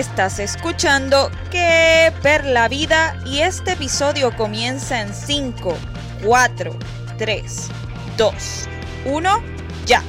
Estás escuchando Que Per la Vida y este episodio comienza en 5, 4, 3, 2, 1, ya.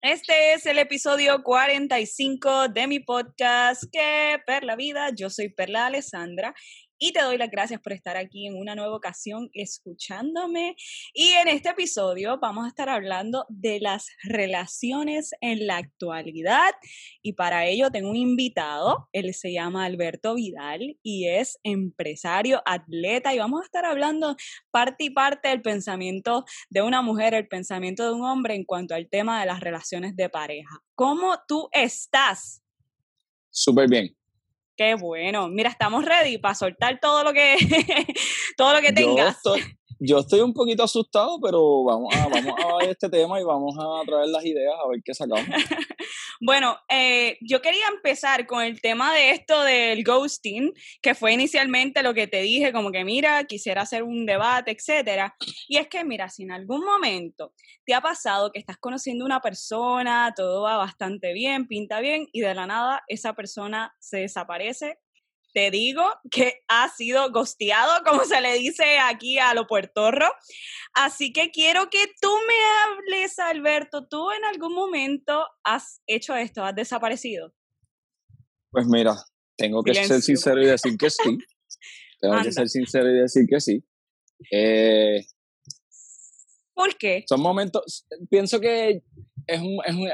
Este es el episodio 45 de mi podcast Que Per la Vida. Yo soy Perla Alessandra y te doy las gracias por estar aquí en una nueva ocasión escuchándome. Y en este episodio vamos a estar hablando de las relaciones en la actualidad y para ello tengo un invitado, él se llama Alberto Vidal y es empresario, atleta y vamos a estar hablando parte y parte del pensamiento de una mujer, el pensamiento de un hombre en cuanto al tema de las relaciones de pareja. ¿Cómo tú estás? Súper bien. Qué bueno. Mira, estamos ready para soltar todo lo que todo lo que tengas yo estoy un poquito asustado, pero vamos a, vamos a ver este tema y vamos a traer las ideas a ver qué sacamos. bueno, eh, yo quería empezar con el tema de esto del ghosting, que fue inicialmente lo que te dije, como que mira, quisiera hacer un debate, etcétera. Y es que, mira, si en algún momento te ha pasado que estás conociendo una persona, todo va bastante bien, pinta bien, y de la nada esa persona se desaparece te digo que ha sido gosteado, como se le dice aquí a lo puertorro. Así que quiero que tú me hables, Alberto. ¿Tú en algún momento has hecho esto? ¿Has desaparecido? Pues mira, tengo que ser sincero y decir que sí. Tengo que ser sincero y decir que sí. Eh, ¿Por qué? Son momentos, pienso que es,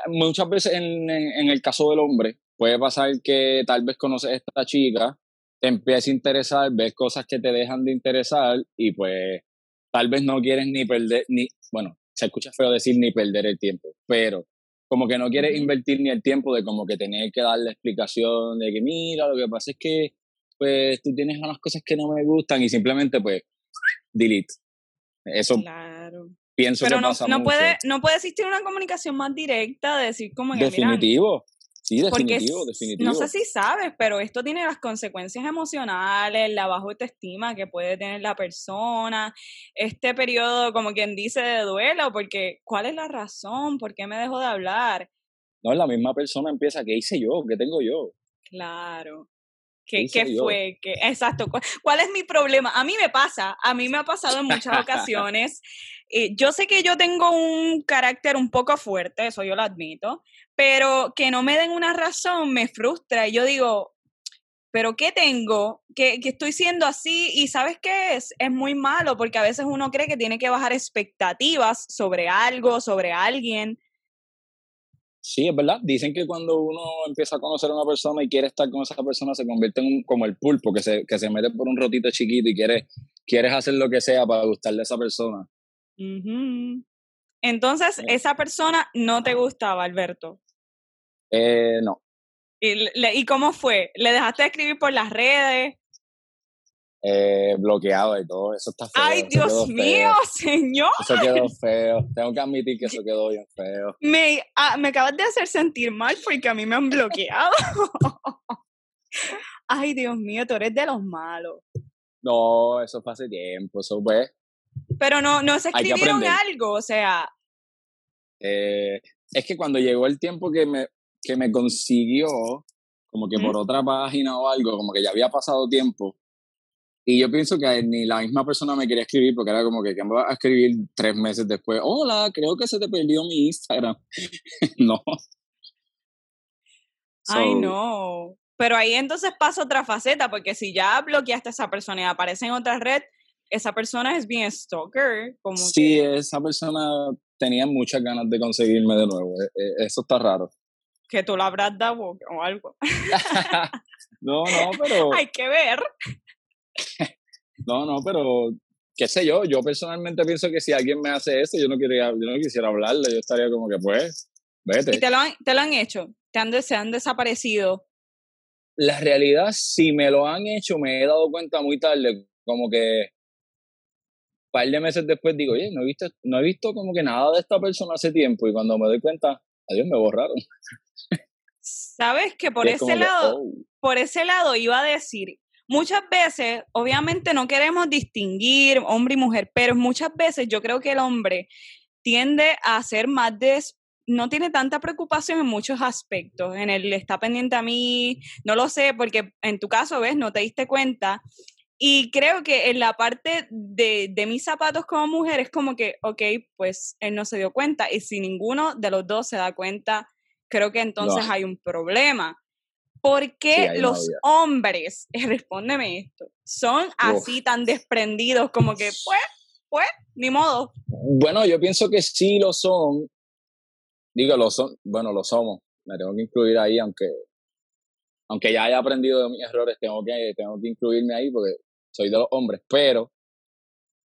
muchas veces en, en, el caso del hombre, puede pasar que tal vez conoces a esta chica te empieza a interesar, ves cosas que te dejan de interesar y pues tal vez no quieres ni perder, ni, bueno, se escucha feo decir ni perder el tiempo, pero como que no quieres invertir ni el tiempo de como que tener que darle explicación de que mira, lo que pasa es que pues tú tienes unas cosas que no me gustan y simplemente pues delete. Eso claro. pienso pero que no, pasa no puede no puede existir una comunicación más directa de decir como que definitivo Sí, definitivo, definitivo. No sé si sabes, pero esto tiene las consecuencias emocionales, la baja autoestima que puede tener la persona, este periodo, como quien dice, de duelo, porque ¿cuál es la razón? ¿Por qué me dejo de hablar? No, la misma persona empieza, ¿qué hice yo? ¿Qué tengo yo? Claro. ¿Qué, ¿Qué, fue? ¿Qué, exacto. ¿Cuál es mi problema? A mí me pasa, a mí me ha pasado en muchas ocasiones. Eh, yo sé que yo tengo un carácter un poco fuerte, eso yo lo admito, pero que no me den una razón me frustra. Y yo digo, ¿pero qué tengo? Que, que estoy siendo así y ¿sabes qué es? Es muy malo porque a veces uno cree que tiene que bajar expectativas sobre algo, sobre alguien Sí, es verdad. Dicen que cuando uno empieza a conocer a una persona y quiere estar con esa persona, se convierte en como el pulpo que se, que se mete por un rotito chiquito y quiere, quieres hacer lo que sea para gustarle a esa persona. Entonces, esa persona no te gustaba, Alberto. Eh, no. ¿Y, ¿Y cómo fue? ¿Le dejaste de escribir por las redes? eh, bloqueado y todo. Eso está feo. ¡Ay, Dios mío, señor! Eso quedó feo. Tengo que admitir que eso quedó bien feo. Me, ah, me acabas de hacer sentir mal porque a mí me han bloqueado. Ay, Dios mío, tú eres de los malos. No, eso fue hace tiempo, eso fue. Pero no, no se escribieron algo, o sea. Eh, es que cuando llegó el tiempo que me, que me consiguió, como que por otra página o algo, como que ya había pasado tiempo, y yo pienso que ni la misma persona me quería escribir porque era como que, ¿qué me va a escribir tres meses después? Hola, creo que se te perdió mi Instagram. no. Ay, no. Pero ahí entonces pasa otra faceta, porque si ya bloqueaste a esa persona y aparece en otra red, esa persona es bien stalker. Como sí, esa persona tenía muchas ganas de conseguirme de nuevo. E, e, eso está raro. Que tú la habrás dado o algo. no, no, pero. Hay que ver. no, no, pero qué sé yo, yo personalmente pienso que si alguien me hace eso, yo no, quería, yo no quisiera hablarle, yo estaría como que pues, vete. ¿Y te lo han, te lo han hecho? ¿Te han, ¿Se han desaparecido? La realidad, si me lo han hecho, me he dado cuenta muy tarde, como que par de meses después digo, oye, no he visto, no he visto como que nada de esta persona hace tiempo y cuando me doy cuenta, adiós, me borraron. Sabes que por ese lado, oh". por ese lado iba a decir, muchas veces, obviamente no queremos distinguir hombre y mujer, pero muchas veces yo creo que el hombre tiende a ser más no tiene tanta preocupación en muchos aspectos. En el está pendiente a mí, no lo sé, porque en tu caso, ves, no te diste cuenta. Y creo que en la parte de, de mis zapatos como mujer es como que, ok, pues él no se dio cuenta. Y si ninguno de los dos se da cuenta, creo que entonces hay un problema. ¿Por qué los hombres, respóndeme esto, son así tan desprendidos como que, pues, pues, ni modo? Bueno, yo pienso que sí lo son. Digo, lo son, bueno, lo somos. Me tengo que incluir ahí, aunque aunque ya haya aprendido de mis errores, tengo que, tengo que incluirme ahí porque soy de los hombres. Pero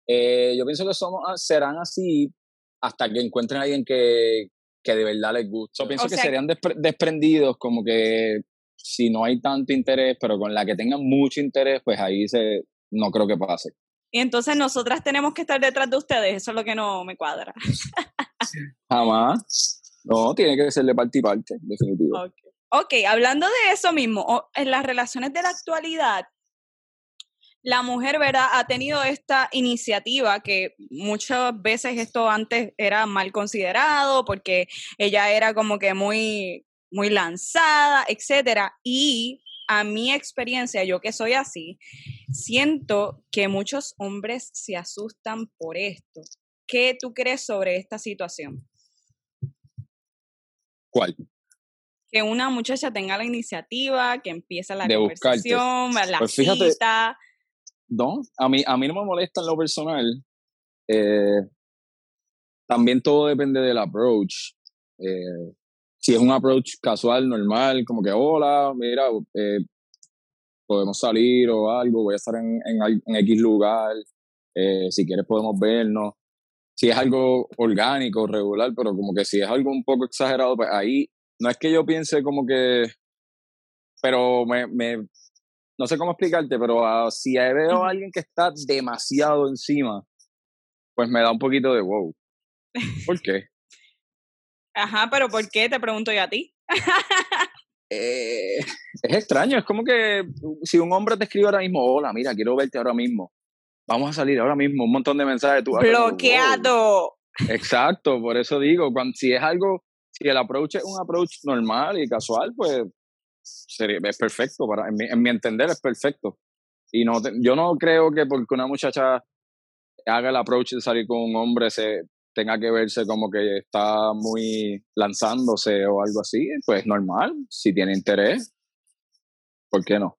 eh, yo pienso que somos, ah, serán así hasta que encuentren a alguien que, que de verdad les guste. Yo pienso que serían desprendidos, como que si no hay tanto interés, pero con la que tengan mucho interés, pues ahí se, no creo que pase. Y entonces nosotras tenemos que estar detrás de ustedes, eso es lo que no me cuadra. Jamás. No, tiene que ser de parte y parte, definitivo. ok, hablando de eso mismo, en las relaciones de la actualidad, la mujer, ¿verdad? Ha tenido esta iniciativa que muchas veces esto antes era mal considerado porque ella era como que muy, muy lanzada, etcétera. Y a mi experiencia, yo que soy así, siento que muchos hombres se asustan por esto. ¿Qué tú crees sobre esta situación? ¿Cuál? Que una muchacha tenga la iniciativa, que empieza la conversación, la pues cita, no, a mí, a mí no me molesta en lo personal. Eh, también todo depende del approach. Eh, si es un approach casual, normal, como que, hola, mira, eh, podemos salir o algo, voy a estar en, en, X lugar, si quieres podemos vernos. Si es algo orgánico, regular, pero como que si es algo un poco exagerado, pues ahí no es que yo piense como que, pero me, me no sé cómo explicarte, pero ah, si veo a alguien que está demasiado encima, pues me da un poquito de wow. ¿Por qué? Ajá, pero ¿por qué? Te pregunto yo a ti. Eh, es extraño, es como que si un hombre te escribe ahora mismo, hola, mira, quiero verte ahora mismo, vamos a salir ahora mismo, un montón de mensajes. Tú, Bloqueado. Exacto, por eso digo, cuando, si es algo, si el approach es un approach normal y casual, pues sería, es perfecto, para, en mi, entender es perfecto. Y no yo no creo que porque una muchacha haga el approach de salir con un hombre se tenga que verse como que está muy lanzándose o algo así, pues normal, si tiene interés, ¿por qué no?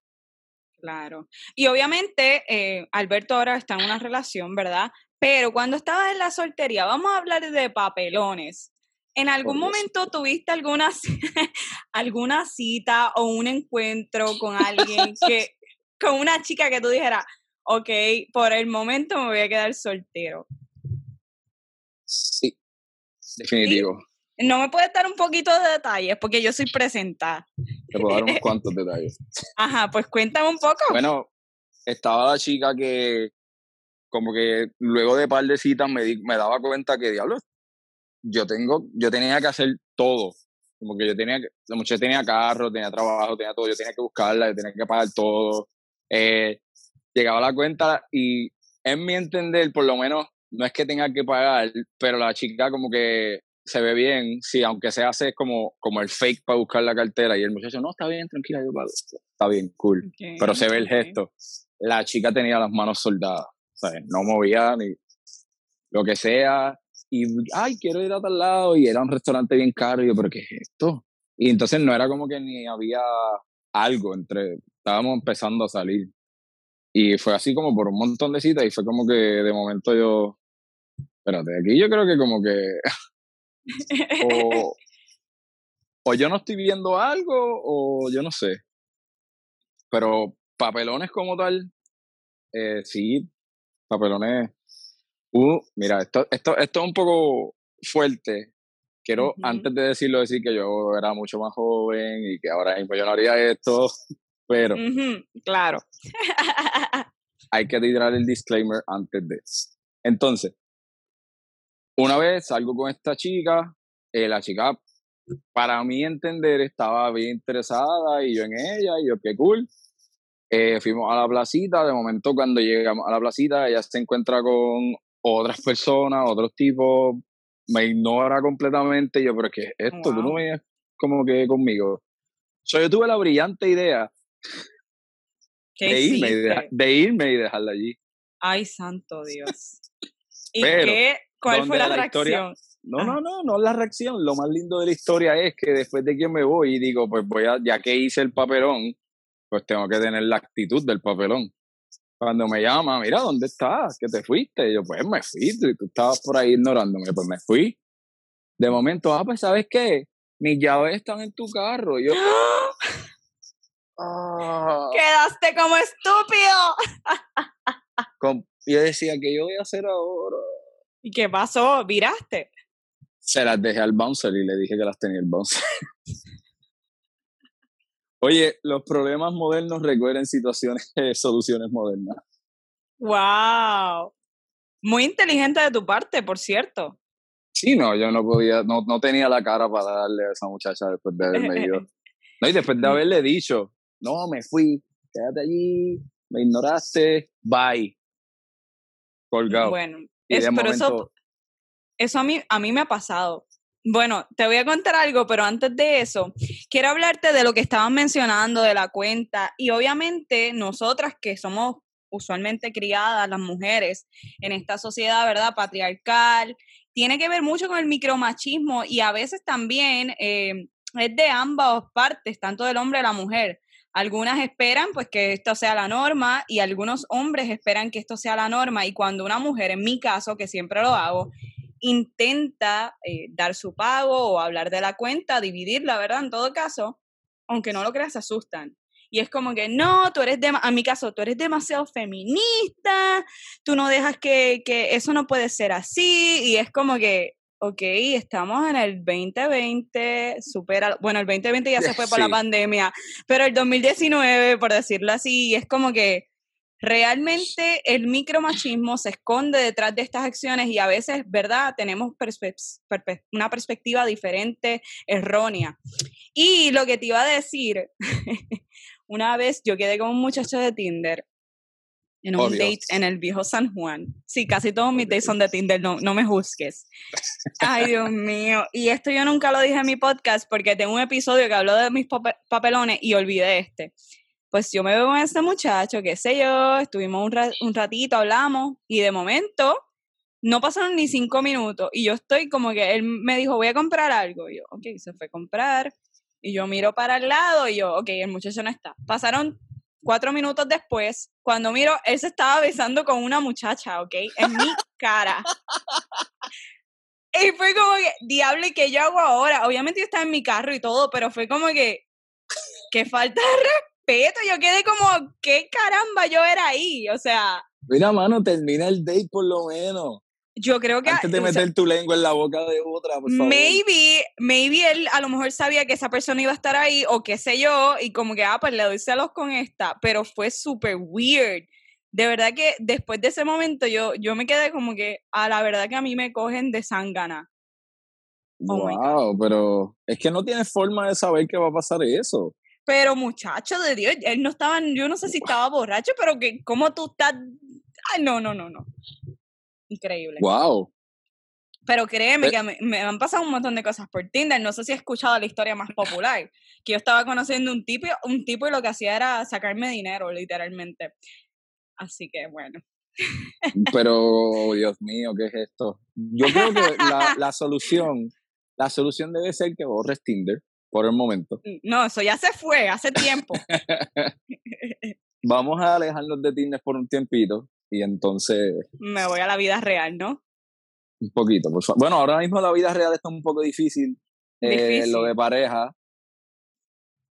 Claro. Y obviamente, eh, Alberto ahora está en una relación, ¿verdad? Pero cuando estabas en la soltería, vamos a hablar de papelones. ¿En algún momento tuviste alguna, alguna cita o un encuentro con alguien que, con una chica que tú dijeras, ok, por el momento me voy a quedar soltero? Sí, definitivo. No me puedes dar un poquito de detalles porque yo soy presentada. Te puedo dar unos cuantos detalles. Ajá, pues cuéntame un poco. Bueno, estaba la chica que como que luego de par de citas me, me daba cuenta que, diablo, yo tengo, yo tenía que hacer todo. Como que yo tenía que, la muchacha tenía carro, tenía trabajo, tenía todo, yo tenía que buscarla, yo tenía que pagar todo. Eh, llegaba la cuenta y en mi entender, por lo menos, no es que tenga que pagar, pero la chica como que se ve bien, sí, aunque se hace como, como el fake para buscar la cartera y el muchacho, no, está bien, tranquila, yo pago. Está bien, cool. pero se ve el gesto. La chica tenía las manos soldadas, ¿sabes? No movía ni lo que sea, y, ay, quiero ir a tal lado, y era un restaurante bien caro, y yo, pero ¿qué es esto? Y entonces no era como que ni había algo entre, estábamos empezando a salir. Y fue así como por un montón de citas, y fue como que de momento yo, espérate, aquí yo creo que como que, o, o yo no estoy viendo algo, o yo no sé. Pero papelones como tal, eh, sí, papelones Uh, mira, esto, esto, esto es un poco fuerte. Quiero, antes de decirlo, decir que yo era mucho más joven y que ahora mismo yo no haría esto, pero... claro. hay que tirar el disclaimer antes de Entonces, una vez salgo con esta chica, eh, la chica, para mí entender, estaba bien interesada y yo en ella, y yo, qué cool. Eh, fuimos a la placita, de momento cuando llegamos a la placita, ella se encuentra con otras personas, otros tipos, me ignora completamente. Yo, pero ¿qué es esto? Tú no me como que conmigo. So, yo tuve la brillante idea de irme, y de, irme, y dejarla allí. Ay, santo Dios. ¿Y qué? ¿Cuál fue la, reacción? no, no, no, no la reacción. Lo más lindo de la historia es que después de que me voy y digo, pues voy a, ya que hice el papelón, pues tengo que tener la actitud del papelón. Cuando me llama, mira, ¿dónde estás? ¿Que te fuiste? Y yo, pues me fui, y tú estabas por ahí ignorándome, pues me fui. De momento, ah, pues ¿sabes qué? Mis llaves están en tu carro. yo, ah. Quedaste como estúpido. yo decía, ¿qué yo voy a hacer ahora? ¿Y qué pasó? ¿Viraste? Se las dejé al bouncer y le dije que las tenía el bouncer. Oye, los problemas modernos requieren situaciones, soluciones modernas. ¡Wow! Muy inteligente de tu parte, por cierto. Sí, no, yo no podía, no, no tenía la cara para darle a esa muchacha después de haberme ido. No, y después de haberle dicho, no, me fui, quédate allí, me ignoraste, bye. Colgado. Bueno, pero eso, eso a mí, a mí me ha pasado. Bueno, te voy a contar algo, pero antes de eso, quiero hablarte de lo que estaban mencionando de la cuenta y obviamente nosotras que somos usualmente criadas, las mujeres, en esta sociedad, ¿verdad? Patriarcal, tiene que ver mucho con el micromachismo y a veces también eh, es de ambas partes, tanto del hombre y la mujer. Algunas esperan pues que esto sea la norma y algunos hombres esperan que esto sea la norma y cuando una mujer, en mi caso, que siempre lo hago, intenta eh, dar su pago o hablar de la cuenta, dividirla, ¿verdad? En todo caso, aunque no lo creas, se asustan. Y es como que, no, tú eres, de, a mi caso, tú eres demasiado feminista, tú no dejas que, que eso no puede ser así. Y es como que, ok, estamos en el 2020, supera, bueno, el 2020 ya se fue por la pandemia, pero el 2019, por decirlo así, es como que realmente el micromachismo se esconde detrás de estas acciones y a veces, ¿verdad? Tenemos una perspectiva diferente, errónea. Y lo que te iba a decir, una vez yo quedé con un muchacho de Tinder en un date en el viejo San Juan. Sí, casi todos mis dates son de Tinder, no, no me juzgues. Ay, Dios mío. Y esto yo nunca lo dije en mi podcast porque tengo un episodio que habló de mis papelones y olvidé este pues yo me veo con este muchacho, qué sé yo, estuvimos un, ratito, hablamos, y de momento no pasaron ni cinco minutos, y yo estoy como que él me dijo, voy a comprar algo, y yo, ok, se fue a comprar, y yo miro para el lado, y yo, ok, el muchacho no está. Pasaron cuatro minutos después, cuando miro, él se estaba besando con una muchacha, ok, en mi cara. y fue como que, diable, ¿qué yo hago ahora? Obviamente yo estaba en mi carro y todo, pero fue como que, qué falta de yo quedé como, ¿qué caramba yo era ahí? O sea. Mira, mano, termina el date por lo menos. Yo creo que. Antes de meter tu lengua en la boca de otra, por favor. Maybe, maybe él a lo mejor sabía que esa persona iba a estar ahí, o qué sé yo, y como que, ah, pues le doy celos con esta. Pero fue súper weird. De verdad que después de ese momento yo, yo me quedé como que, a la verdad que a mí me cogen de sangana. wow, oh pero es que no tienes forma de saber que va a pasar eso. Pero muchacho de Dios, él no estaba, yo no sé si estaba borracho, pero que cómo tú estás. Ay, no, no, no, no. Increíble. Wow. Pero créeme que me, han pasado un montón de cosas por Tinder. No sé si has escuchado la historia más popular. Que yo estaba conociendo un tipo, un tipo y lo que hacía era sacarme dinero, literalmente. Así que bueno. Pero, Dios mío, ¿qué es esto? Yo creo que la, la solución, la solución debe ser que borres Tinder por el momento. Mm, no, eso ya se fue, hace tiempo. Vamos a alejarnos de Tinder por un tiempito y entonces... Me voy a la vida real, ¿no? Un poquito, por favor. Bueno, ahora mismo la vida real está un poco difícil. Eh, lo de pareja.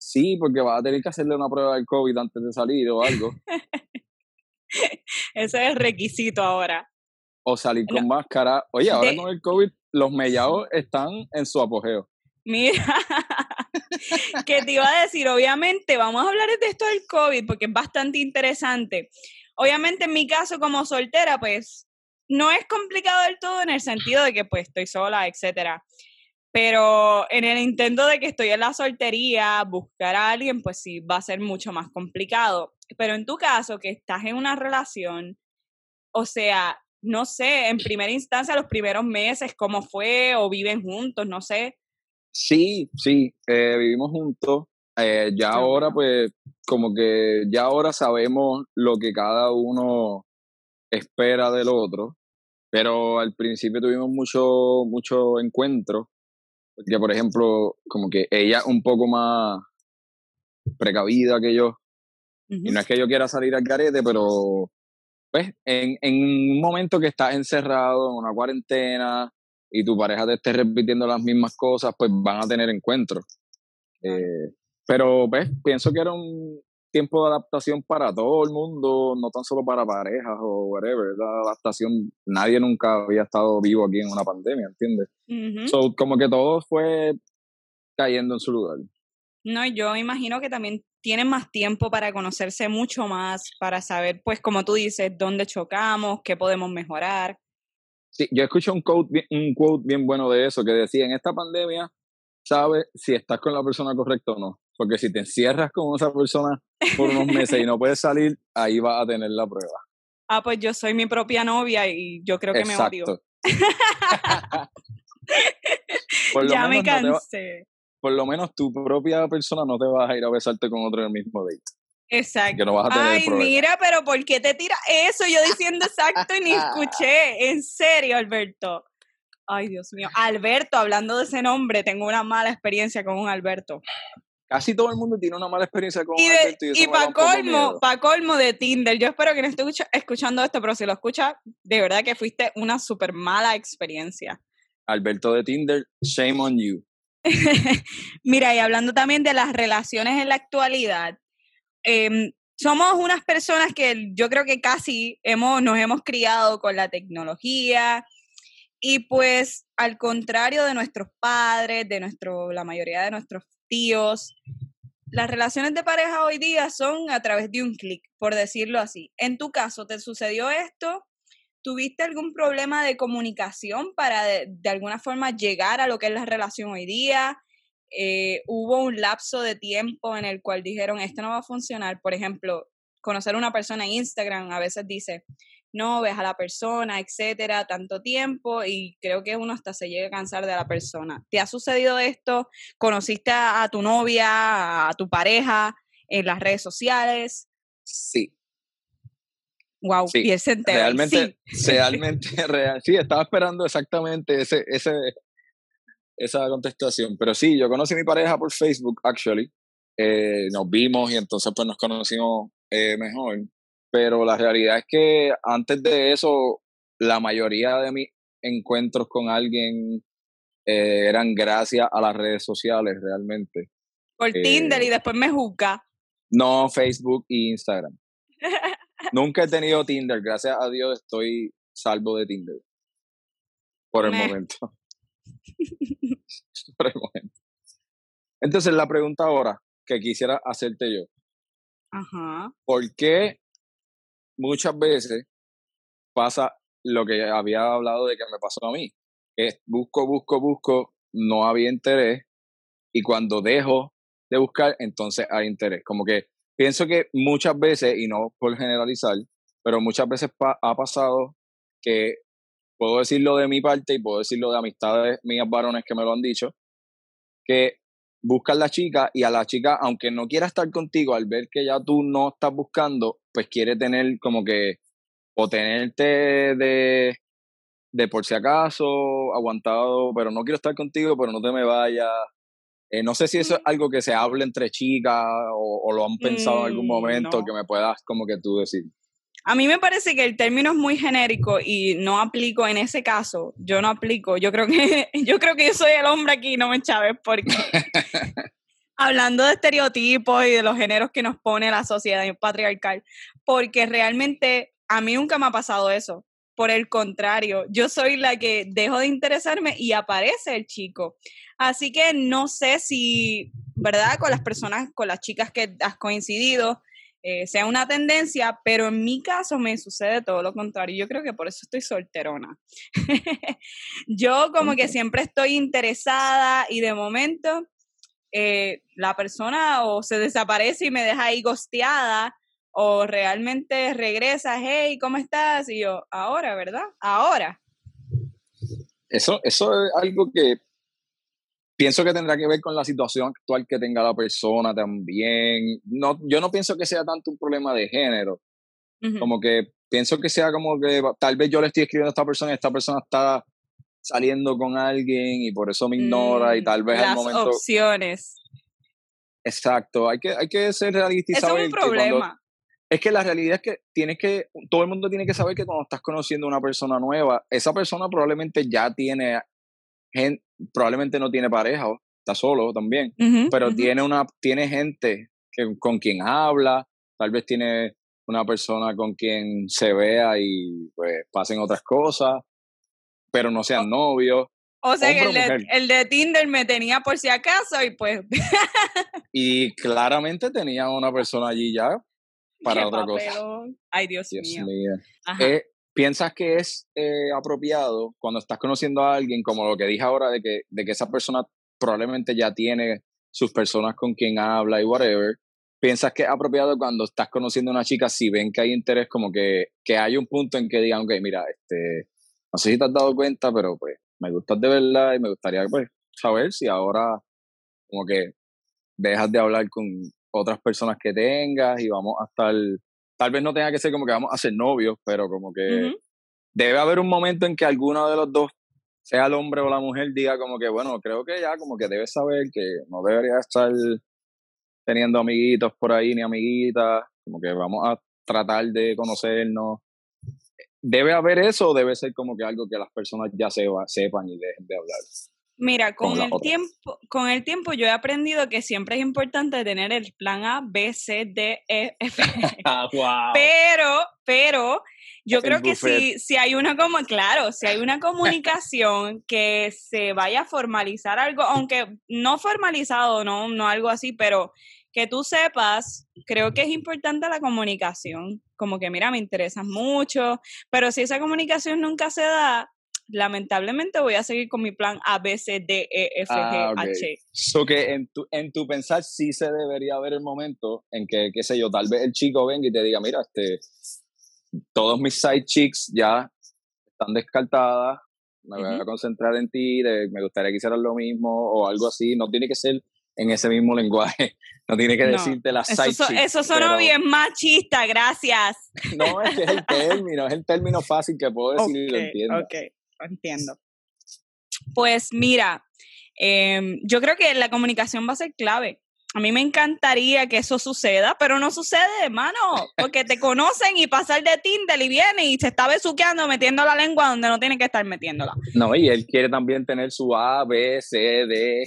Sí, porque vas a tener que hacerle una prueba del COVID antes de salir o algo. Ese es el requisito ahora. O salir con máscara. Oye, ahora con el COVID, los mellados están en su apogeo. Mira, que te iba a decir, obviamente, vamos a hablar de esto del COVID porque es bastante interesante. Obviamente, en mi caso como soltera, pues no es complicado del todo en el sentido de que pues estoy sola, etcétera. Pero en el intento de que estoy en la soltería, buscar a alguien, pues sí, va a ser mucho más complicado. Pero en tu caso, que estás en una relación, o sea, no sé, en primera instancia, los primeros meses, cómo fue, o viven juntos, no sé. Sí, sí, eh, vivimos juntos. Eh, ya ahora, pues, como que ya ahora sabemos lo que cada uno espera del otro, pero al principio tuvimos mucho, mucho encuentro, porque por ejemplo, como que ella un poco más precavida que yo, y no es que yo quiera salir al carete, pero pues en, en un momento que estás encerrado en una cuarentena y tu pareja te esté repitiendo las mismas cosas, pues van a tener encuentros. Eh, pero pues pienso que era un tiempo de adaptación para todo el mundo, no tan solo para parejas o whatever. La adaptación, nadie nunca había estado vivo aquí en una pandemia, ¿entiendes? so, como que todo fue cayendo en su lugar. No, yo imagino que también tienen más tiempo para conocerse mucho más, para saber, pues, como tú dices, dónde chocamos, qué podemos mejorar. Sí, yo escuché un quote, un quote bien bueno de eso, que decía, en esta pandemia, sabes si estás con la persona correcta o no. Porque si te encierras con esa persona por unos meses y no puedes salir, ahí vas a tener la prueba. Ah, pues yo soy mi propia novia y yo creo que me odio. ya me cansé por lo menos tu propia persona no te vas a ir a besarte con otro en el mismo date. Exacto. Que no vas a tener Ay, mira, pero ¿por qué te tira eso? Yo diciendo exacto y ni escuché. En serio, Alberto. Ay, Dios mío. Alberto, hablando de ese nombre, tengo una mala experiencia con un Alberto. Casi todo el mundo tiene una mala experiencia con un Alberto. Y, y para colmo, pa colmo de Tinder. Yo espero que no esté escuchando esto, pero si lo escucha, de verdad que fuiste una súper mala experiencia. Alberto de Tinder, shame on you. Mira, y hablando también de las relaciones en la actualidad, em, somos unas personas que yo creo que casi hemos, nos hemos criado con la tecnología y pues al contrario de nuestros padres, de nuestro, la mayoría de nuestros tíos, las relaciones de pareja hoy día son a través de un clic, por decirlo así. En tu caso, ¿te sucedió esto? ¿Tuviste algún problema de comunicación para de, alguna forma llegar a lo que es la relación hoy día? Eh, ¿Hubo un lapso de tiempo en el cual dijeron, esto no va a funcionar? Por ejemplo, conocer a una persona en Instagram a veces dice, no, ves a la persona, etcétera, tanto tiempo y creo que uno hasta se llega a cansar de la persona. ¿Te ha sucedido esto? ¿Conociste a, a tu novia, a tu pareja en las redes sociales? Sí, Wow, sí, y ese Realmente, realmente, real. Sí, estaba esperando exactamente ese, ese, esa contestación. Pero sí, yo conocí a mi pareja por Facebook, actually. Eh, nos vimos y entonces pues nos conocimos eh, mejor. Pero la realidad es que antes de eso, la mayoría de mis encuentros con alguien eh, eran gracias a las redes sociales, realmente. Por Tinder y después me juzga. No, Facebook e Instagram. Nunca he tenido Tinder, gracias a Dios estoy salvo de Tinder. Por el momento. Por el momento. Entonces, la pregunta ahora que quisiera hacerte yo. Ajá. ¿Por qué muchas veces pasa lo que había hablado de que me pasó a mí? Es busco, busco, busco, no había interés y cuando dejo de buscar, entonces hay interés. Como que pienso que muchas veces, y no por generalizar, pero muchas veces ha pasado que puedo decirlo de mi parte y puedo decirlo de amistades mías varones que me lo han dicho, que buscan la chica y a la chica, aunque no quiera estar contigo, al ver que ya tú no estás buscando, pues quiere tener como que, o tenerte de, de por si acaso, aguantado, pero no quiero estar contigo, pero no te me vayas, eh, no sé si eso es algo que se hable entre chicas o, lo han pensado en algún mm, momento que me puedas como que tú decir. A mí me parece que el término es muy genérico y no aplico en ese caso. Yo no aplico. Yo creo que yo creo que yo soy el hombre aquí, no me chaves, porque hablando de estereotipos y de los géneros que nos pone la sociedad patriarcal, porque realmente a mí nunca me ha pasado eso. Por el contrario, yo soy la que dejo de interesarme y aparece el chico. Así que no sé si, ¿verdad? Con las personas, con las chicas que has coincidido, eh, sea una tendencia, pero en mi caso me sucede todo lo contrario. Yo creo que por eso estoy solterona. yo como que siempre estoy interesada y de momento eh, la persona o se desaparece y me deja ahí gosteada o realmente regresas, hey, ¿cómo estás? Y yo, ahora, ¿verdad? Ahora. Eso, eso es algo que pienso que tendrá que ver con la situación actual que tenga la persona también. No, yo no pienso que sea tanto un problema de género, como que pienso que sea como que tal vez yo le estoy escribiendo a esta persona y esta persona está saliendo con alguien y por eso me ignora y mm, tal vez al momento... opciones. Exacto, hay que, hay que ser realista y es un problema. es que la realidad es que tienes que, todo el mundo tiene que saber que cuando estás conociendo a una persona nueva, esa persona probablemente ya tiene, gente, probablemente no tiene pareja, está solo también, pero tiene una, tiene gente que, con quien habla, tal vez tiene una persona con quien se vea y pues pasen otras cosas, pero no sean novios. O sea que el de, el de, Tinder me tenía por si acaso y pues... y claramente tenía una persona allí ya para otra cosa. Ay, Dios, mío. Eh, ¿Piensas que es eh, apropiado cuando estás conociendo a alguien, como lo que dije ahora, de que, de que esa persona probablemente ya tiene sus personas con quien habla y whatever? ¿Piensas que es apropiado cuando estás conociendo a una chica si ven que hay interés, como que, que hay un punto en que digan, ok, mira, este, no sé si te has dado cuenta, pero pues me gustas de verdad y me gustaría pues saber si ahora como que dejas de hablar con otras personas que tengas y vamos a estar, tal vez no tenga que ser como que vamos a ser novios, pero como que debe haber un momento en que alguno de los dos, sea el hombre o la mujer, diga como que, bueno, creo que ya como que debes saber que no debería estar teniendo amiguitos por ahí ni amiguitas, como que vamos a tratar de conocernos ¿Debe haber eso o debe ser como que algo que las personas ya sepan y dejen de hablar? Mira, con, el tiempo, con el tiempo yo he aprendido que siempre es importante tener el plan A, B, C, D, E, F. Ah, pero, pero yo creo que si, si hay una como, claro, si hay una comunicación que se vaya a formalizar algo, aunque no formalizado, no, no algo así, pero que tú sepas, creo que es importante la comunicación, como que mira, me interesas mucho, pero si esa comunicación nunca se da, lamentablemente voy a seguir con mi plan A, B, C, D, E, F, G, ah, H. So que en tu, en tu pensar sí se debería haber el momento en que, qué sé yo, tal vez el chico venga y te diga, mira, este, todos mis side chicks ya están descartadas, me voy a concentrar en ti, me gustaría que hicieras lo mismo o algo así, no tiene que ser en ese mismo lenguaje. No tiene que decirte la side Eso, eso sonó bien machista, gracias. No, es que es el término, es el término fácil que puedo decir y lo entiendo. Ok, entiendo. Pues mira, em, yo creo que la comunicación va a ser clave. A mí me encantaría que eso suceda, pero no sucede, hermano, porque te conocen y pasar de Tinder y viene y se está besuqueando metiendo la lengua donde no tiene que estar metiéndola. No, y él quiere también tener su A, B, C, D.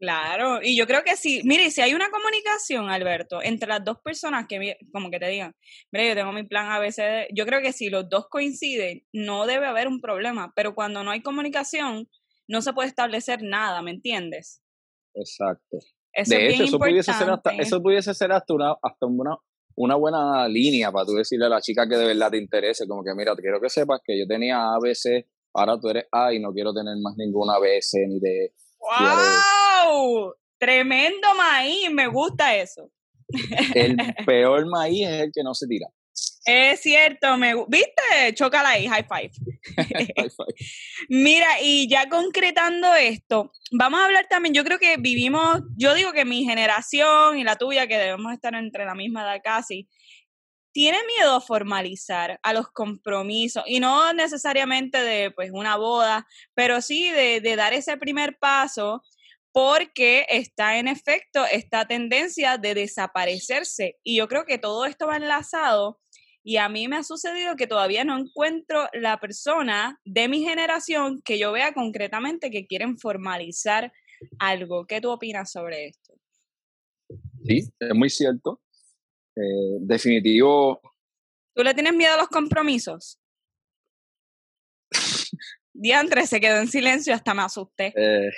Claro, y yo creo que sí, mire, si hay una comunicación, Alberto, entre las dos personas que como que te digan, mire, yo tengo mi plan a veces, yo creo que si los dos coinciden, no debe haber un problema, pero cuando no hay comunicación, no se puede establecer nada, ¿me entiendes? Exacto. de hecho, eso pudiese, ser hasta, eso pudiese ser hasta una, hasta una, una buena línea para tú decirle a la chica que de verdad te interese, como que mira, quiero que sepas que yo tenía A, B, C, ahora tú eres A y no quiero tener más ninguna B, C ni de ¡Wow! Tremendo maíz, me gusta eso. El peor maíz es el que no se tira. Es cierto, me ¿viste? Chócala ahí, high five. high five. Mira, y ya concretando esto, vamos a hablar también, yo creo que vivimos, yo digo que mi generación y la tuya, que debemos estar entre la misma edad casi, tiene miedo a formalizar a los compromisos y no necesariamente de pues una boda, pero sí de, de dar ese primer paso porque está en efecto esta tendencia de desaparecerse. Y yo creo que todo esto va enlazado y a mí me ha sucedido que todavía no encuentro la persona de mi generación que yo vea concretamente que quieren formalizar algo. ¿Qué tú opinas sobre esto? Sí, es muy cierto. Eh, definitivo. ¿Tú le tienes miedo a los compromisos? Diantre se quedó en silencio, hasta me asusté. Eh,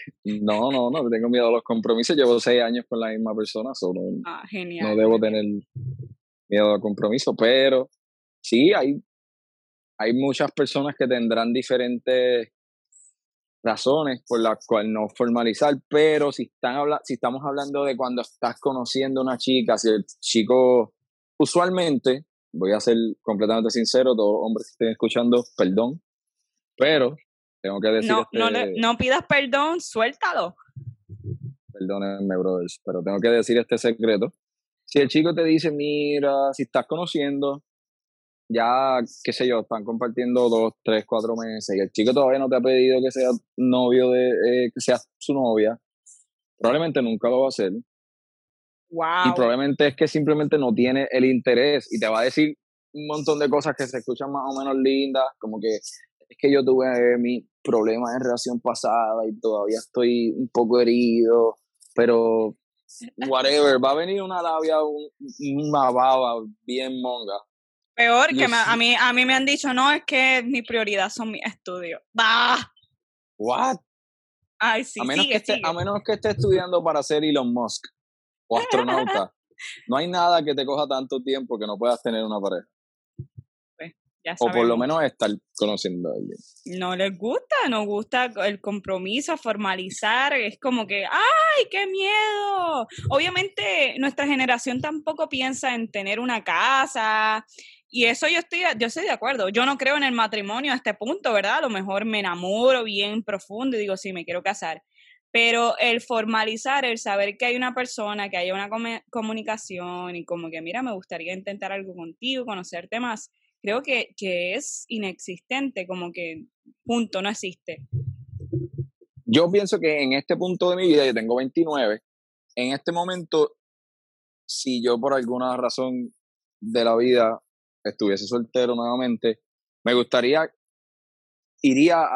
no, no, no, tengo miedo a los compromisos. Llevo seis años con la misma persona, solo ah, genial. no debo tener miedo a compromiso, pero sí, hay, hay muchas personas que tendrán diferentes razones por las cuales no formalizar, pero si, están habla si estamos hablando de cuando estás conociendo a una chica, si el chico usualmente, voy a ser completamente sincero, todos los hombres que estén escuchando, perdón, pero tengo que decir... No, no, este no pidas perdón, suéltalo. Perdónenme, brothers, pero tengo que decir este secreto. Si el chico te dice, mira, si estás conociendo, ya, qué sé yo, están compartiendo dos, tres, cuatro meses y el chico todavía no te ha pedido que sea novio de, eh, que sea su novia, probablemente nunca lo va a hacer. Y probablemente es que simplemente no tiene el interés y te va a decir un montón de cosas que se escuchan más o menos lindas, como que es que yo tuve mi problema en relación pasada y todavía estoy un poco herido, pero whatever, va a venir una labia, una baba bien monga. Peor que a mí a mí me han dicho, no, es que mi prioridad son mis estudios. ¡Bah! What? Ay, sí, a menos, que Esté, a menos que esté estudiando para ser Elon Musk o astronauta. no hay nada que te coja tanto tiempo que no puedas tener una pareja. Pues, ya o por lo menos estar conociendo a alguien. No les gusta, no gusta el compromiso, formalizar, es como que, ¡ay, qué miedo! Obviamente nuestra generación tampoco piensa en tener una casa, y eso yo estoy, yo estoy de acuerdo. Yo no creo en el matrimonio a este punto, ¿verdad? A lo mejor me enamoro bien profundo y digo, sí, me quiero casar. Pero el formalizar, el saber que hay una persona, que haya una comunicación y como que, mira, me gustaría intentar algo contigo, conocerte más, creo que, que es inexistente, como que punto, no existe. Yo pienso que en este punto de mi vida, yo tengo 29, en este momento, si yo por alguna razón de la vida estuviese soltero nuevamente, me gustaría iría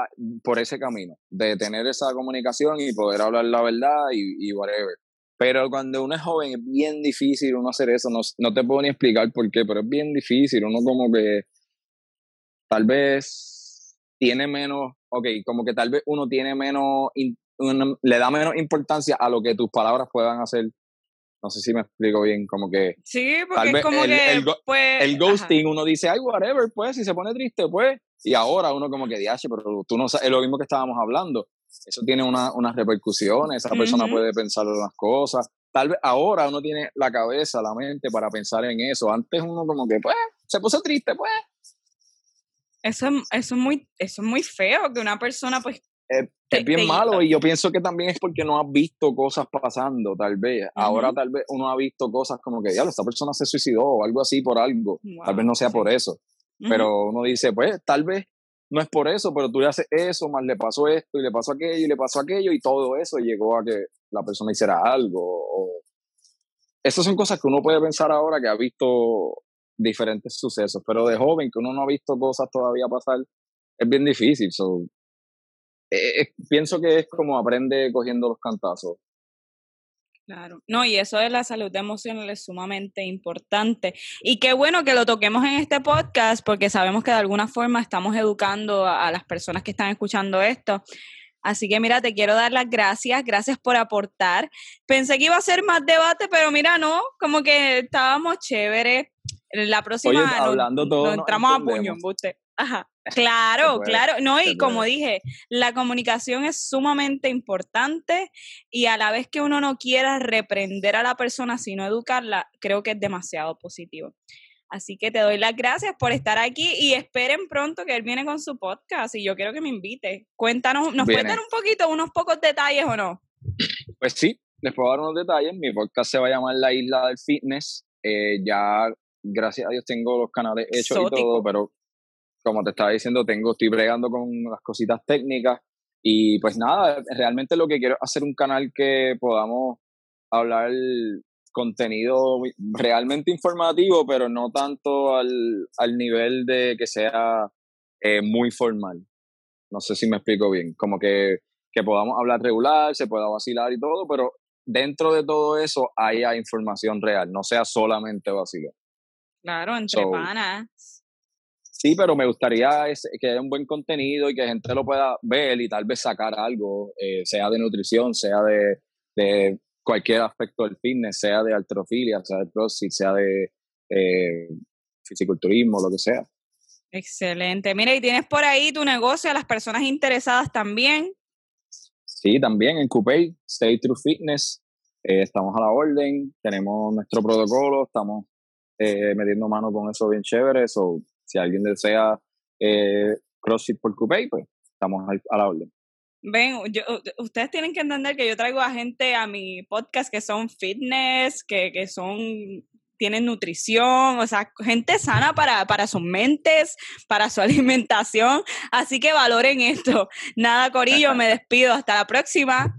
por ese camino, de tener esa comunicación y poder hablar la verdad y, whatever. Pero cuando uno es joven es bien difícil uno hacer eso, no, no, te puedo ni explicar por qué, pero es bien difícil, uno como que tal vez tiene menos, ok, como que tal vez uno tiene menos, le da menos importancia a lo que tus palabras puedan hacer. No sé si me explico bien, como que... Sí, porque es como que... El, pues, el ghosting, uno dice, ay, whatever, pues, si se pone triste, pues, y ahora uno como que, diache, pero tú no sabes, es lo mismo que estábamos hablando. Eso tiene una, unas repercusiones, esa persona puede pensar en las cosas. Tal vez ahora uno tiene la cabeza, la mente para pensar en eso. Antes uno como que, pues, se puso triste, pues. Eso, eso, es muy, eso es muy feo, que una persona pues es, bien malo y yo pienso que también es porque no has visto cosas pasando, tal vez. Ahora tal vez uno ha visto cosas como que, ya, esta persona se suicidó o algo así por algo. tal vez no sea por eso. Pero uno dice, pues tal vez no es por eso, pero tú le haces eso, más le pasó esto y le pasó aquello y le pasó aquello y todo eso llegó a que la persona hiciera algo. O... Esas son cosas que uno puede pensar ahora que ha visto diferentes sucesos, pero de joven que uno no ha visto cosas todavía pasar, es bien difícil. Eh, pienso que es como aprende cogiendo los cantazos. Claro, no, y eso de la salud emocional es sumamente importante. Y qué bueno que lo toquemos en este podcast, porque sabemos que de alguna forma estamos educando a, las personas que están escuchando esto. Así que mira, te quiero dar las gracias, gracias por aportar. Pensé que iba a ser más debate, pero mira, no, como que estábamos chéveres. La próxima hablando todo, entramos a puño, usted. Ajá. Claro, claro. No, y como dije, la comunicación es sumamente importante y a la vez que uno no quiera reprender a la persona, sino educarla, creo que es demasiado positivo. Así que te doy las gracias por estar aquí y esperen pronto que él viene con su podcast y yo quiero que me invite. Cuéntanos, ¿nos cuentan un poquito, unos pocos detalles o no? Pues sí, les puedo dar unos detalles. Mi podcast se va a llamar La Isla del Fitness. Eh, ya, gracias a Dios, tengo los canales hechos y todo, pero como te estaba diciendo, tengo, estoy bregando con las cositas técnicas y pues nada, realmente lo que quiero es hacer un canal que podamos hablar contenido realmente informativo, pero no tanto al, al nivel de que sea eh, muy formal. No sé si me explico bien, como que, que podamos hablar regular, se pueda vacilar y todo, pero dentro de todo eso haya información real, no sea solamente vacilar. Claro, entre panas. Sí, pero me gustaría que haya un buen contenido y que gente lo pueda ver y tal vez sacar algo, eh, sea de nutrición, sea de, cualquier aspecto del fitness, sea de alterofilia, sea de crossfit, sea de eh, fisiculturismo, lo que sea. Excelente. Mira, y tienes por ahí tu negocio a las personas interesadas también. Sí, también en Coupé, Stay True Fitness. Eh, estamos a la orden, tenemos nuestro protocolo, estamos eh, metiendo mano con eso bien chévere. So, si alguien desea eh, CrossFit por Coupé, pues estamos a la orden. Ven, ustedes tienen que entender que yo traigo a gente a mi podcast que son fitness, que, que son tienen nutrición, o sea, gente sana para, para sus mentes, para su alimentación. Así que valoren esto. Nada, Corillo, me despido. Hasta la próxima.